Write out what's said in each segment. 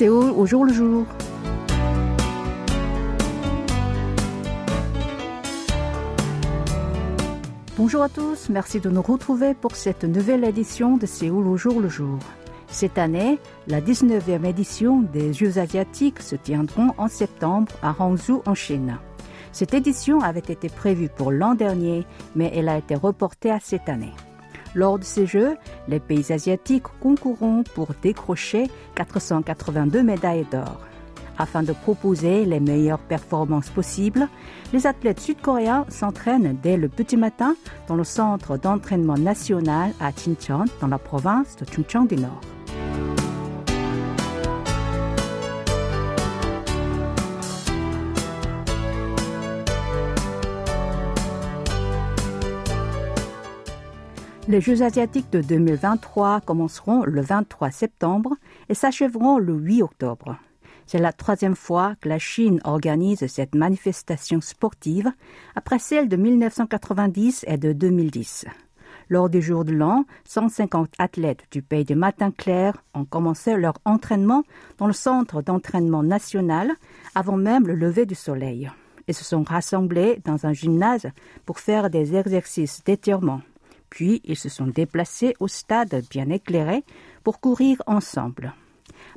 Séoul au jour le jour. Bonjour à tous, merci de nous retrouver pour cette nouvelle édition de Séoul au jour le jour. Cette année, la 19e édition des Jeux asiatiques se tiendront en septembre à Hangzhou en Chine. Cette édition avait été prévue pour l'an dernier, mais elle a été reportée à cette année. Lors de ces Jeux, les pays asiatiques concourront pour décrocher 482 médailles d'or. Afin de proposer les meilleures performances possibles, les athlètes sud-coréens s'entraînent dès le petit matin dans le centre d'entraînement national à Jincheon, dans la province de Chungcheong du Nord. Les Jeux asiatiques de 2023 commenceront le 23 septembre et s'achèveront le 8 octobre. C'est la troisième fois que la Chine organise cette manifestation sportive après celle de 1990 et de 2010. Lors du jour de l'an, 150 athlètes du pays du matin clair ont commencé leur entraînement dans le centre d'entraînement national avant même le lever du soleil et se sont rassemblés dans un gymnase pour faire des exercices d'étirement. Puis ils se sont déplacés au stade bien éclairé pour courir ensemble.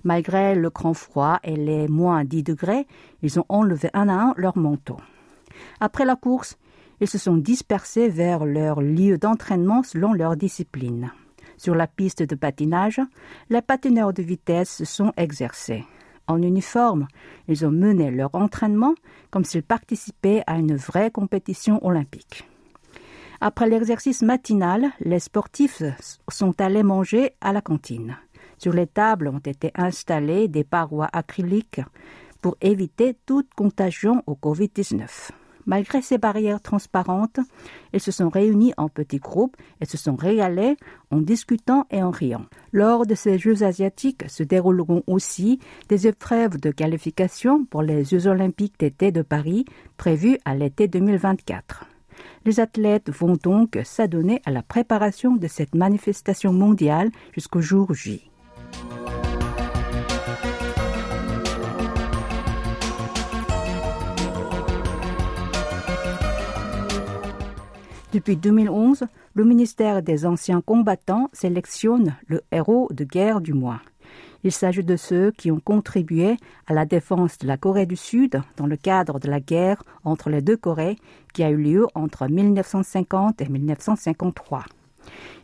Malgré le grand froid et les moins 10 degrés, ils ont enlevé un à un leur manteau. Après la course, ils se sont dispersés vers leur lieu d'entraînement selon leur discipline. Sur la piste de patinage, les patineurs de vitesse se sont exercés. En uniforme, ils ont mené leur entraînement comme s'ils participaient à une vraie compétition olympique. Après l'exercice matinal, les sportifs sont allés manger à la cantine. Sur les tables ont été installées des parois acryliques pour éviter toute contagion au Covid-19. Malgré ces barrières transparentes, ils se sont réunis en petits groupes et se sont régalés en discutant et en riant. Lors de ces Jeux asiatiques se dérouleront aussi des épreuves de qualification pour les Jeux olympiques d'été de Paris prévus à l'été 2024. Les athlètes vont donc s'adonner à la préparation de cette manifestation mondiale jusqu'au jour J. Depuis 2011, le ministère des Anciens combattants sélectionne le héros de guerre du mois. Il s'agit de ceux qui ont contribué à la défense de la Corée du Sud dans le cadre de la guerre entre les deux Corées qui a eu lieu entre 1950 et 1953.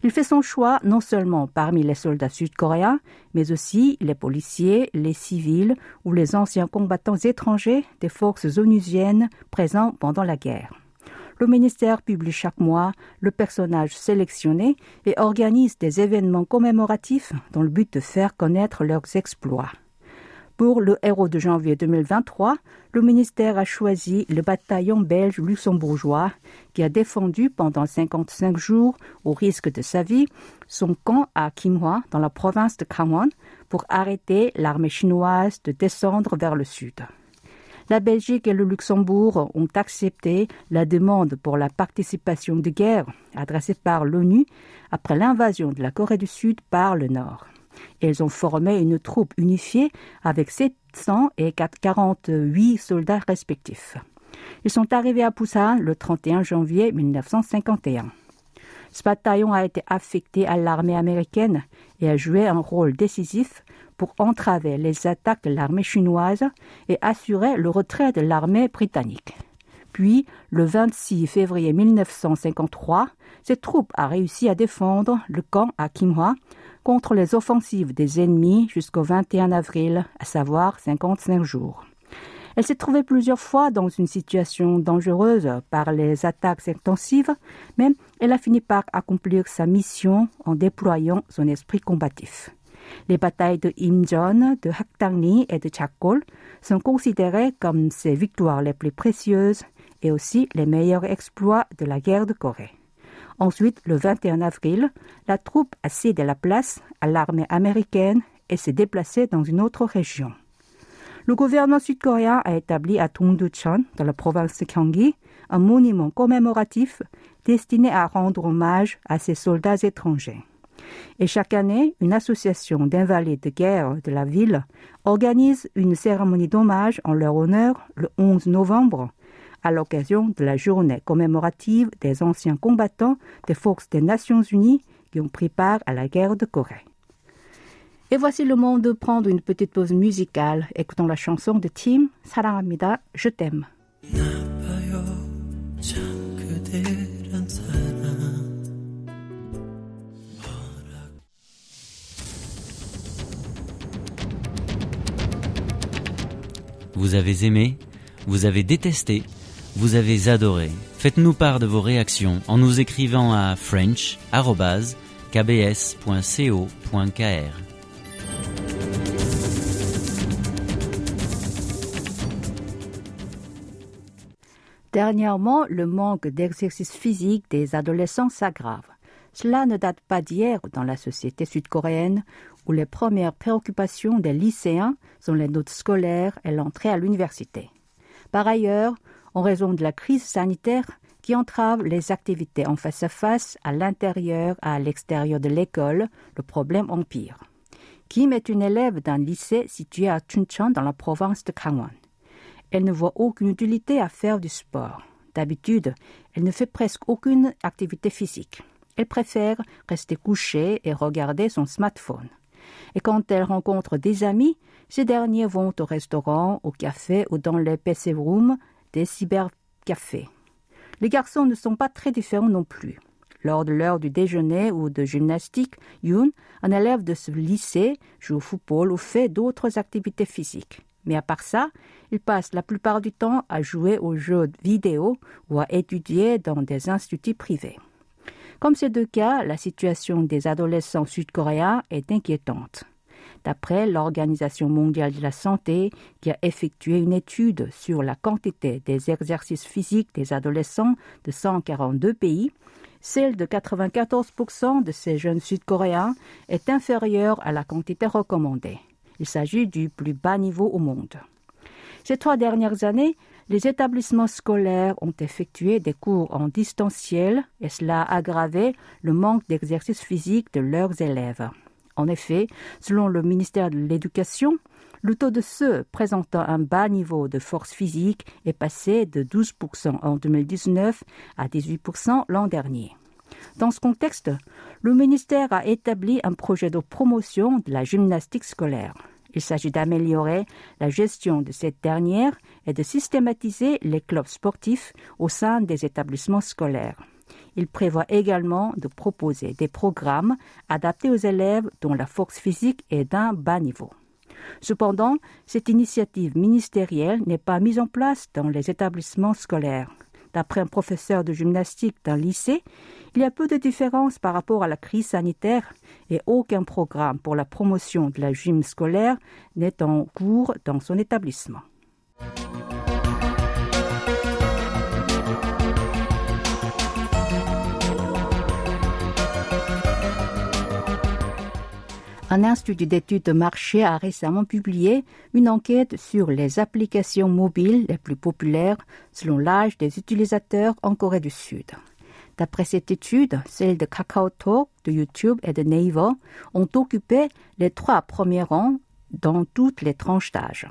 Il fait son choix non seulement parmi les soldats sud-coréens, mais aussi les policiers, les civils ou les anciens combattants étrangers des forces onusiennes présents pendant la guerre. Le ministère publie chaque mois le personnage sélectionné et organise des événements commémoratifs dans le but de faire connaître leurs exploits. Pour le héros de janvier 2023, le ministère a choisi le bataillon belge luxembourgeois qui a défendu pendant 55 jours, au risque de sa vie, son camp à Kimhwa, dans la province de Gangwon, pour arrêter l'armée chinoise de descendre vers le sud la Belgique et le Luxembourg ont accepté la demande pour la participation de guerre adressée par l'ONU après l'invasion de la Corée du Sud par le Nord. Ils ont formé une troupe unifiée avec 700 et 48 soldats respectifs. Ils sont arrivés à Busan le 31 janvier 1951. Ce bataillon a été affecté à l'armée américaine et a joué un rôle décisif pour entraver les attaques de l'armée chinoise et assurer le retrait de l'armée britannique. Puis, le 26 février 1953, cette troupe a réussi à défendre le camp à Kimhwa contre les offensives des ennemis jusqu'au 21 avril, à savoir 55 jours. Elle s'est trouvée plusieurs fois dans une situation dangereuse par les attaques intensives, mais elle a fini par accomplir sa mission en déployant son esprit combatif. Les batailles de Imjeon, de Hakdangni et de Chakol sont considérées comme ses victoires les plus précieuses et aussi les meilleurs exploits de la guerre de Corée. Ensuite, le 21 avril, la troupe a cédé la place à l'armée américaine et s'est déplacée dans une autre région. Le gouvernement sud-coréen a établi à Dongducheon, dans la province de Gyeonggi, un monument commémoratif destiné à rendre hommage à ces soldats étrangers. Et chaque année, une association d'invalides de guerre de la ville organise une cérémonie d'hommage en leur honneur le 11 novembre, à l'occasion de la journée commémorative des anciens combattants des forces des Nations Unies qui ont pris part à la guerre de Corée. Et voici le moment de prendre une petite pause musicale, écoutant la chanson de Tim, Sarangamida, Je t'aime. Vous avez aimé, vous avez détesté, vous avez adoré. Faites-nous part de vos réactions en nous écrivant à french.kbs.co.kr. Dernièrement, le manque d'exercice physique des adolescents s'aggrave. Cela ne date pas d'hier dans la société sud-coréenne où les premières préoccupations des lycéens sont les notes scolaires et l'entrée à l'université. Par ailleurs, en raison de la crise sanitaire qui entrave les activités en face à face à l'intérieur et à l'extérieur de l'école, le problème empire. Kim est une élève d'un lycée situé à Chuncheon dans la province de Gangwon. Elle ne voit aucune utilité à faire du sport. D'habitude, elle ne fait presque aucune activité physique. Elle préfère rester couchée et regarder son smartphone. Et quand elle rencontre des amis, ces derniers vont au restaurant, au café ou dans les PC rooms des cybercafés. Les garçons ne sont pas très différents non plus. Lors de l'heure du déjeuner ou de gymnastique, Yoon, un élève de ce lycée, joue au football ou fait d'autres activités physiques. Mais à part ça, il passe la plupart du temps à jouer aux jeux vidéo ou à étudier dans des instituts privés. Comme ces deux cas, la situation des adolescents sud-coréens est inquiétante. D'après l'Organisation mondiale de la santé, qui a effectué une étude sur la quantité des exercices physiques des adolescents de 142 pays, celle de 94% de ces jeunes sud-coréens est inférieure à la quantité recommandée. Il s'agit du plus bas niveau au monde. Ces trois dernières années, les établissements scolaires ont effectué des cours en distanciel et cela a aggravé le manque d'exercice physique de leurs élèves. En effet, selon le ministère de l'Éducation, le taux de ceux présentant un bas niveau de force physique est passé de 12% en 2019 à 18% l'an dernier. Dans ce contexte, le ministère a établi un projet de promotion de la gymnastique scolaire. Il s'agit d'améliorer la gestion de cette dernière et de systématiser les clubs sportifs au sein des établissements scolaires. Il prévoit également de proposer des programmes adaptés aux élèves dont la force physique est d'un bas niveau. Cependant, cette initiative ministérielle n'est pas mise en place dans les établissements scolaires. D'après un professeur de gymnastique d'un lycée, il y a peu de différence par rapport à la crise sanitaire et aucun programme pour la promotion de la gym scolaire n'est en cours dans son établissement. Un institut d'études de marché a récemment publié une enquête sur les applications mobiles les plus populaires selon l'âge des utilisateurs en Corée du Sud. D'après cette étude, celles de KakaoTalk, de YouTube et de Naver ont occupé les trois premiers rangs dans toutes les tranches d'âge.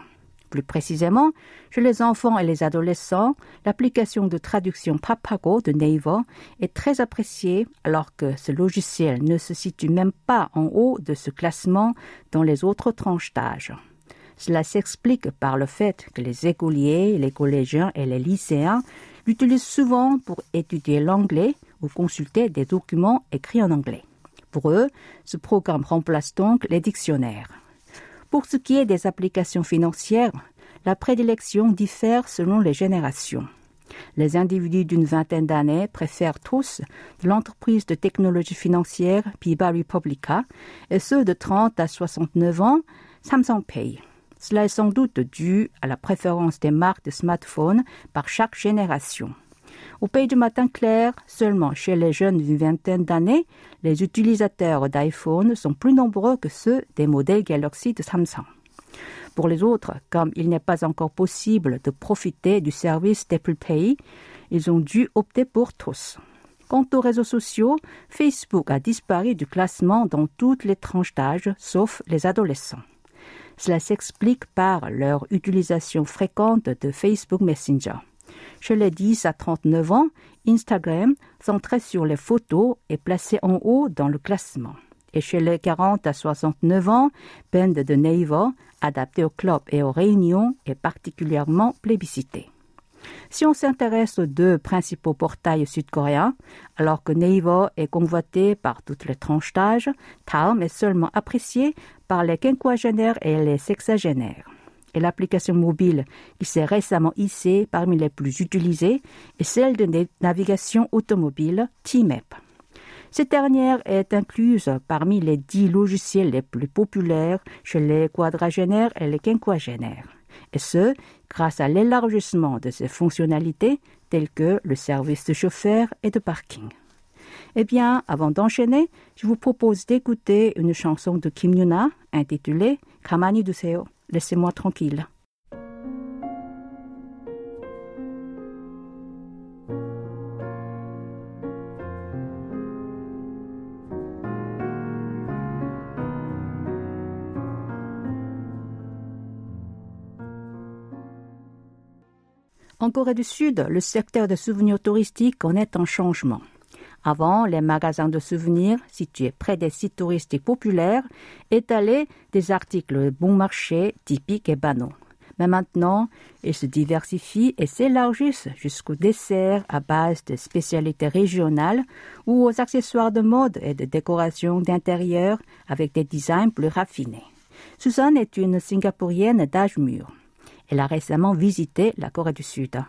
Plus précisément, chez les enfants et les adolescents, l'application de traduction Papago de Naver est très appréciée alors que ce logiciel ne se situe même pas en haut de ce classement dans les autres tranches d'âge. Cela s'explique par le fait que les écoliers, les collégiens et les lycéens l'utilisent souvent pour étudier l'anglais ou consulter des documents écrits en anglais. Pour eux, ce programme remplace donc les dictionnaires. Pour ce qui est des applications financières, la prédilection diffère selon les générations. Les individus d'une vingtaine d'années préfèrent tous l'entreprise de technologie financière Biba Republica et ceux de 30 à 69 ans Samsung Pay. Cela est sans doute dû à la préférence des marques de smartphones par chaque génération. Au pays du matin clair, seulement chez les jeunes d'une vingtaine d'années, les utilisateurs d'iPhone sont plus nombreux que ceux des modèles Galaxy de Samsung. Pour les autres, comme il n'est pas encore possible de profiter du service d'Apple Pay, ils ont dû opter pour tous. Quant aux réseaux sociaux, Facebook a disparu du classement dans toutes les tranches d'âge, sauf les adolescents. Cela s'explique par leur utilisation fréquente de Facebook Messenger. Chez les 10 à 39 ans, Instagram, centré sur les photos, est placé en haut dans le classement. Et chez les 40 à 69 ans, Band de Naver, adapté aux clubs et aux réunions, est particulièrement plébiscité. Si on s'intéresse aux deux principaux portails sud-coréens, alors que Naver est convoité par toutes les tranches d'âge, Taum est seulement apprécié par les quinquagénaires et les sexagénaires. Et l'application mobile qui s'est récemment hissée parmi les plus utilisées est celle de navigation automobile T-Map. Cette dernière est incluse parmi les dix logiciels les plus populaires chez les quadragénaires et les quinquagénaires et ce, grâce à l'élargissement de ses fonctionnalités telles que le service de chauffeur et de parking. Eh bien, avant d'enchaîner, je vous propose d'écouter une chanson de Kim Yuna intitulée Kamani Duseo. Laissez-moi tranquille. En Corée du Sud, le secteur de souvenirs touristiques connaît un changement. Avant, les magasins de souvenirs situés près des sites touristiques populaires étalaient des articles bon marché typiques et banaux. Mais maintenant, ils se diversifient et s'élargissent jusqu'aux desserts à base de spécialités régionales ou aux accessoires de mode et de décoration d'intérieur avec des designs plus raffinés. Suzanne est une Singapourienne d'âge mûr. Elle a récemment visité la Corée du Sud.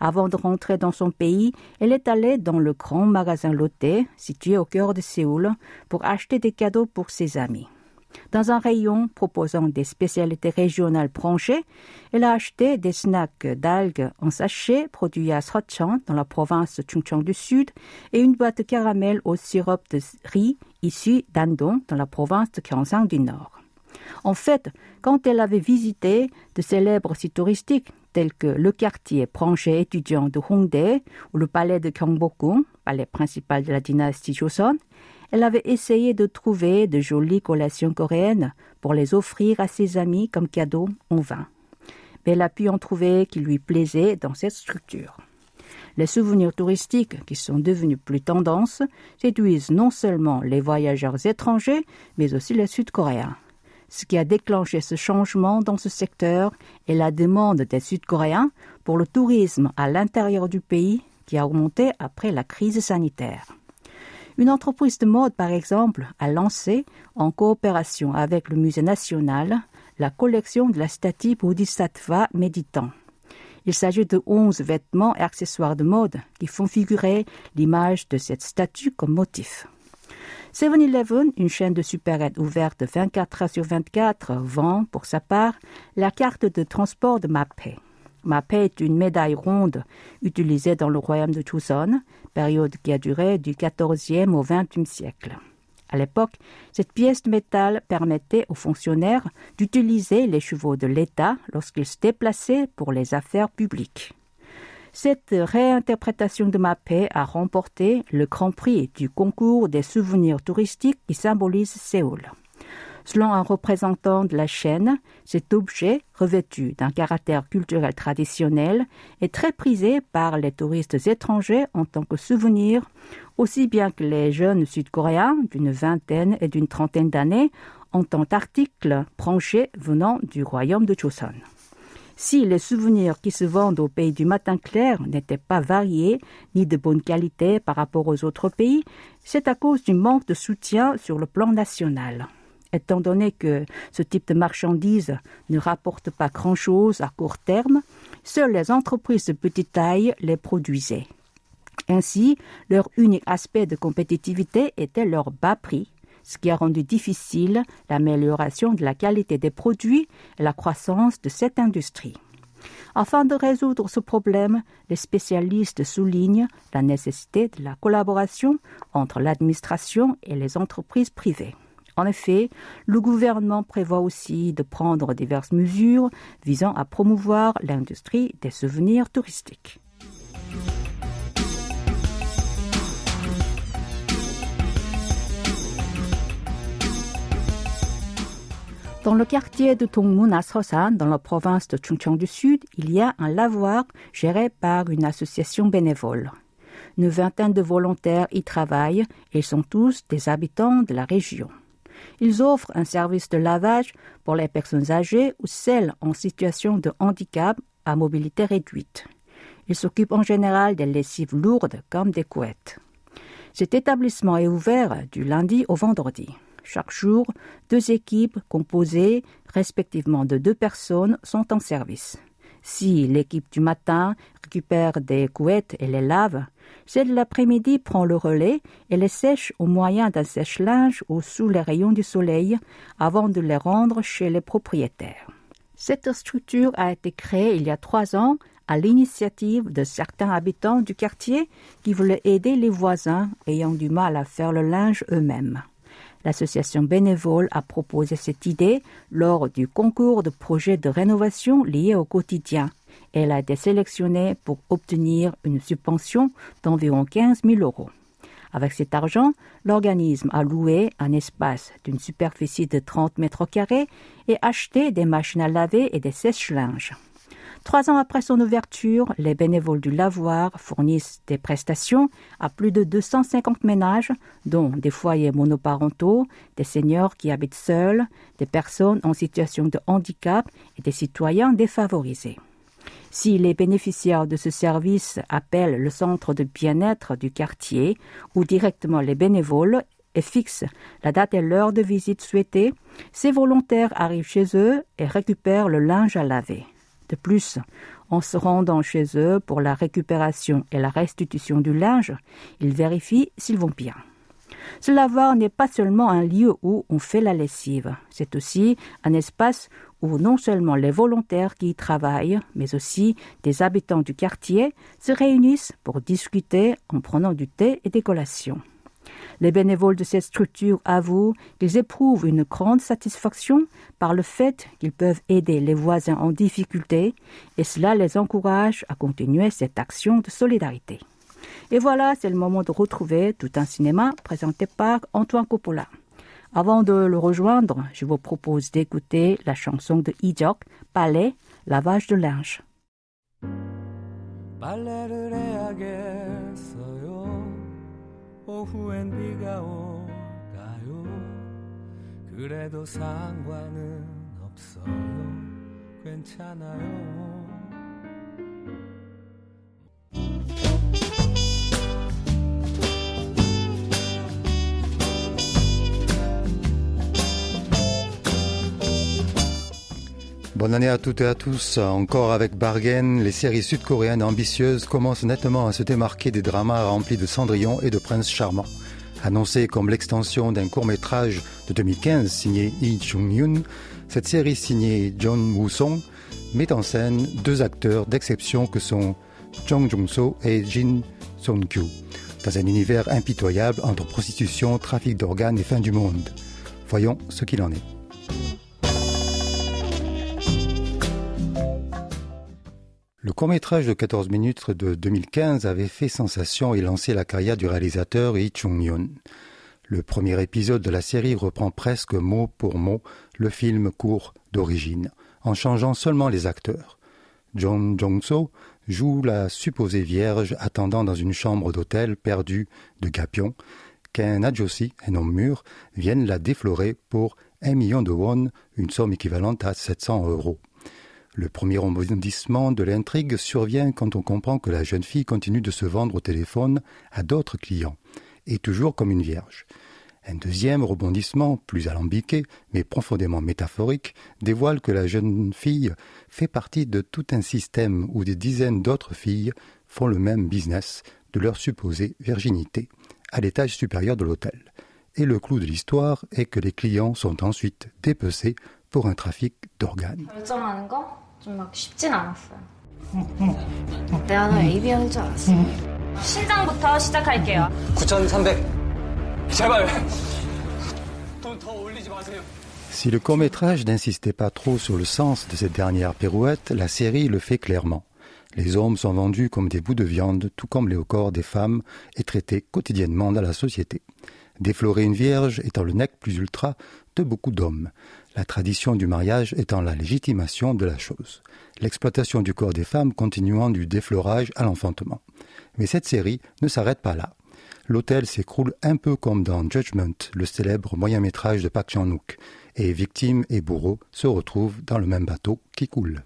Avant de rentrer dans son pays, elle est allée dans le grand magasin Lotte, situé au cœur de Séoul, pour acheter des cadeaux pour ses amis. Dans un rayon proposant des spécialités régionales branchées, elle a acheté des snacks d'algues en sachet produits à Srochan, dans la province de Chungcheong du Sud, et une boîte de caramel au sirop de riz issu d'Andong, dans la province de Gyeongsang du Nord. En fait, quand elle avait visité de célèbres sites touristiques tels que le quartier branché étudiant de Hongdae ou le palais de Gyeongbokgung, palais principal de la dynastie Joseon, elle avait essayé de trouver de jolies collations coréennes pour les offrir à ses amis comme cadeau en vain. Mais elle a pu en trouver qui lui plaisaient dans cette structure. Les souvenirs touristiques, qui sont devenus plus tendance, séduisent non seulement les voyageurs étrangers, mais aussi les Sud-Coréens. Ce qui a déclenché ce changement dans ce secteur est la demande des Sud-Coréens pour le tourisme à l'intérieur du pays qui a augmenté après la crise sanitaire. Une entreprise de mode, par exemple, a lancé, en coopération avec le Musée national, la collection de la statue Bodhisattva méditant. Il s'agit de onze vêtements et accessoires de mode qui font figurer l'image de cette statue comme motif. 7-Eleven, une chaîne de supérettes ouverte 24 heures sur 24, vend, pour sa part, la carte de transport de Mappé. Mappé est une médaille ronde utilisée dans le royaume de Joseon, période qui a duré du XIVe au XXe siècle. À l'époque, cette pièce de métal permettait aux fonctionnaires d'utiliser les chevaux de l'État lorsqu'ils se déplaçaient pour les affaires publiques. Cette réinterprétation de Mappé a remporté le Grand Prix du concours des souvenirs touristiques qui symbolise Séoul. Selon un représentant de la chaîne, cet objet, revêtu d'un caractère culturel traditionnel, est très prisé par les touristes étrangers en tant que souvenir, aussi bien que les jeunes sud-coréens d'une vingtaine et d'une trentaine d'années en tant qu'article branché venant du royaume de Joseon. Si les souvenirs qui se vendent au pays du matin clair n'étaient pas variés ni de bonne qualité par rapport aux autres pays, c'est à cause du manque de soutien sur le plan national. Étant donné que ce type de marchandises ne rapporte pas grand-chose à court terme, seules les entreprises de petite taille les produisaient. Ainsi, leur unique aspect de compétitivité était leur bas prix, ce qui a rendu difficile l'amélioration de la qualité des produits et la croissance de cette industrie. Afin de résoudre ce problème, les spécialistes soulignent la nécessité de la collaboration entre l'administration et les entreprises privées. En effet, le gouvernement prévoit aussi de prendre diverses mesures visant à promouvoir l'industrie des souvenirs touristiques. Dans le quartier de Tongmun à dans la province de Chungcheong du Sud, il y a un lavoir géré par une association bénévole. Une vingtaine de volontaires y travaillent et sont tous des habitants de la région. Ils offrent un service de lavage pour les personnes âgées ou celles en situation de handicap à mobilité réduite. Ils s'occupent en général des lessives lourdes comme des couettes. Cet établissement est ouvert du lundi au vendredi. Chaque jour, deux équipes composées respectivement de deux personnes sont en service. Si l'équipe du matin récupère des couettes et les lave, celle de l'après-midi prend le relais et les sèche au moyen d'un sèche-linge ou sous les rayons du soleil avant de les rendre chez les propriétaires. Cette structure a été créée il y a trois ans à l'initiative de certains habitants du quartier qui voulaient aider les voisins ayant du mal à faire le linge eux-mêmes. L'association bénévole a proposé cette idée lors du concours de projets de rénovation liés au quotidien. Elle a été sélectionnée pour obtenir une subvention d'environ 15 000 euros. Avec cet argent, l'organisme a loué un espace d'une superficie de 30 mètres carrés et acheté des machines à laver et des sèche-linges. Trois ans après son ouverture, les bénévoles du lavoir fournissent des prestations à plus de 250 ménages, dont des foyers monoparentaux, des seniors qui habitent seuls, des personnes en situation de handicap et des citoyens défavorisés. Si les bénéficiaires de ce service appellent le centre de bien-être du quartier ou directement les bénévoles et fixent la date et l'heure de visite souhaitée, ces volontaires arrivent chez eux et récupèrent le linge à laver. De plus, en se rendant chez eux pour la récupération et la restitution du linge, ils vérifient s'ils vont bien. Ce lavoir n'est pas seulement un lieu où on fait la lessive, c'est aussi un espace où non seulement les volontaires qui y travaillent, mais aussi des habitants du quartier se réunissent pour discuter en prenant du thé et des collations. Les bénévoles de cette structure avouent qu'ils éprouvent une grande satisfaction par le fait qu'ils peuvent aider les voisins en difficulté et cela les encourage à continuer cette action de solidarité. Et voilà, c'est le moment de retrouver tout un cinéma présenté par Antoine Coppola. Avant de le rejoindre, je vous propose d'écouter la chanson de Ijok, Palais, lavage de linge. 오후엔 비가 올까요? 그래도 상관은 없어요. 괜찮아요. Bonne année à toutes et à tous. Encore avec Bargain, les séries sud-coréennes ambitieuses commencent nettement à se démarquer des dramas remplis de cendrillon et de princes charmants. Annoncée comme l'extension d'un court-métrage de 2015 signé Lee Chung-yoon, cette série signée John Woo-song met en scène deux acteurs d'exception que sont Jung Jung-so et Jin Song-kyu, dans un univers impitoyable entre prostitution, trafic d'organes et fin du monde. Voyons ce qu'il en est. Le court-métrage de 14 minutes de 2015 avait fait sensation et lancé la carrière du réalisateur Lee Chung-yeon. Le premier épisode de la série reprend presque mot pour mot le film court d'origine, en changeant seulement les acteurs. John Jong-so joue la supposée vierge attendant dans une chambre d'hôtel perdue de Gapion, qu'un adjossi, un homme mûr, vienne la déflorer pour un million de won, une somme équivalente à 700 euros. Le premier rebondissement de l'intrigue survient quand on comprend que la jeune fille continue de se vendre au téléphone à d'autres clients, et toujours comme une vierge. Un deuxième rebondissement, plus alambiqué, mais profondément métaphorique, dévoile que la jeune fille fait partie de tout un système où des dizaines d'autres filles font le même business de leur supposée virginité, à l'étage supérieur de l'hôtel. Et le clou de l'histoire est que les clients sont ensuite dépecés pour un trafic d'organes. 좀 쉽진 않았어요. 내가 너 AB형인 줄 알았어. 신장부터 시작할게요. 9,300. 제발. 돈더 올리지 마세요. Si le court-métrage n'insistait pas trop sur le sens de cette dernière pirouette, la série le fait clairement. Les hommes sont vendus comme des bouts de viande, tout comme les corps des femmes, et traités quotidiennement dans la société. Déflorer une vierge étant le nec plus ultra de beaucoup d'hommes. la tradition du mariage étant la légitimation de la chose, l'exploitation du corps des femmes continuant du déflorage à l'enfantement. Mais cette série ne s'arrête pas là. L'hôtel s'écroule un peu comme dans Judgment, le célèbre moyen métrage de Park Chan-wook, et victime et bourreau se retrouvent dans le même bateau qui coule.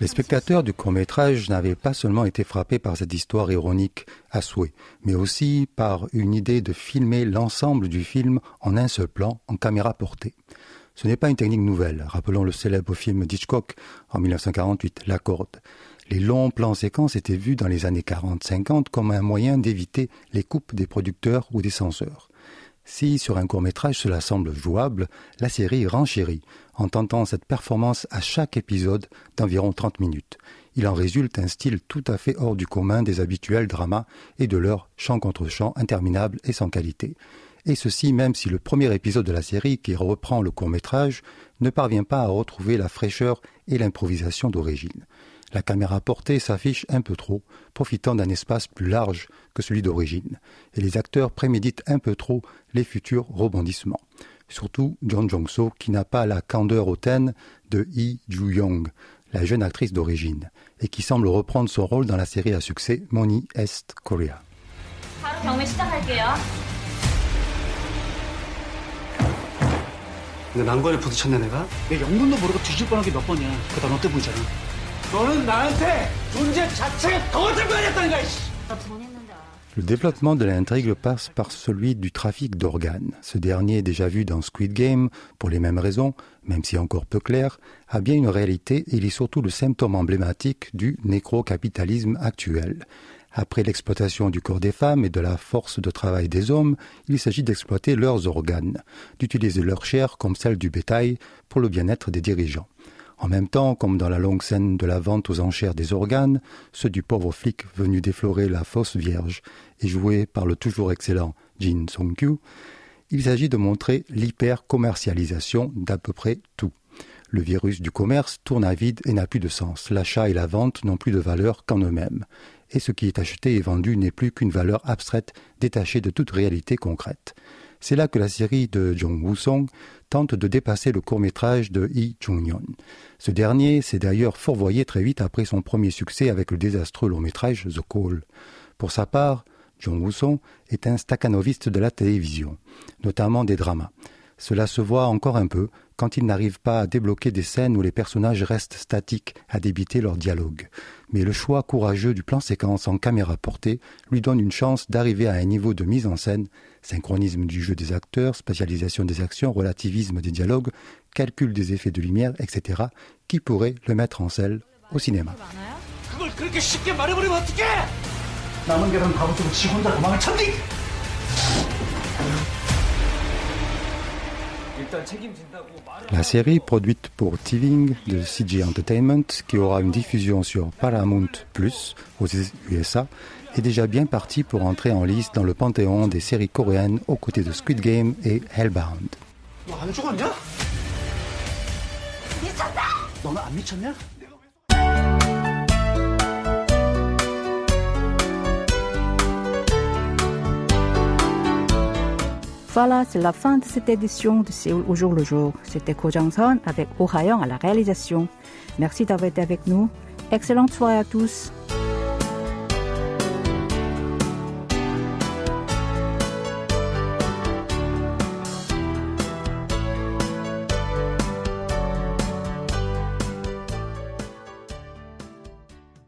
Les spectateurs du court-métrage n'avaient pas seulement été frappés par cette histoire ironique à souhait, mais aussi par une idée de filmer l'ensemble du film en un seul plan, en caméra portée. Ce n'est pas une technique nouvelle. Rappelons le célèbre film d'Hitchcock en 1948, La Corde. Les longs plans séquences étaient vus dans les années 40-50 comme un moyen d'éviter les coupes des producteurs ou des censeurs. Si sur un court métrage cela semble jouable, la série renchérit en tentant cette performance à chaque épisode d'environ 30 minutes. Il en résulte un style tout à fait hors du commun des habituels dramas et de leur chant contre chant interminable et sans qualité. Et ceci même si le premier épisode de la série, qui reprend le court métrage, ne parvient pas à retrouver la fraîcheur et l'improvisation d'origine. La caméra portée s'affiche un peu trop, profitant d'un espace plus large que celui d'origine, et les acteurs préméditent un peu trop les futurs rebondissements. Surtout John Jong-so, qui n'a pas la candeur hautaine de Lee Ju-young, la jeune actrice d'origine, et qui semble reprendre son rôle dans la série à succès Money Est Korea. Le développement de l'intrigue passe par celui du trafic d'organes. Ce dernier, déjà vu dans Squid Game, pour les mêmes raisons, même si encore peu clair, a bien une réalité et il est surtout le symptôme emblématique du nécrocapitalisme actuel. Après l'exploitation du corps des femmes et de la force de travail des hommes, il s'agit d'exploiter leurs organes, d'utiliser leur chair comme celle du bétail pour le bien-être des dirigeants. En même temps, comme dans la longue scène de la vente aux enchères des organes, ceux du pauvre flic venu déflorer la fausse vierge et joué par le toujours excellent Jin Song-kyu, il s'agit de montrer l'hyper-commercialisation d'à peu près tout. Le virus du commerce tourne à vide et n'a plus de sens. L'achat et la vente n'ont plus de valeur qu'en eux-mêmes. Et ce qui est acheté et vendu n'est plus qu'une valeur abstraite détachée de toute réalité concrète. C'est là que la série de Jong Woo-song tente de dépasser le court-métrage de Lee Chung-yeon. Ce dernier s'est d'ailleurs fourvoyé très vite après son premier succès avec le désastreux long-métrage The Call. Pour sa part, Jong Woo-song est un staccanoviste de la télévision, notamment des dramas. Cela se voit encore un peu quand il n'arrive pas à débloquer des scènes où les personnages restent statiques à débiter leur dialogue. Mais le choix courageux du plan séquence en caméra portée lui donne une chance d'arriver à un niveau de mise en scène, synchronisme du jeu des acteurs, spatialisation des actions, relativisme des dialogues, calcul des effets de lumière, etc., qui pourrait le mettre en scène au cinéma. La série produite pour TVing de CG Entertainment, qui aura une diffusion sur Paramount Plus aux USA, est déjà bien partie pour entrer en liste dans le panthéon des séries coréennes aux côtés de Squid Game et Hellbound. Voilà, c'est la fin de cette édition de Séoul au jour le jour. C'était Ko Jang-son avec Oh à la réalisation. Merci d'avoir été avec nous. Excellente soirée à tous.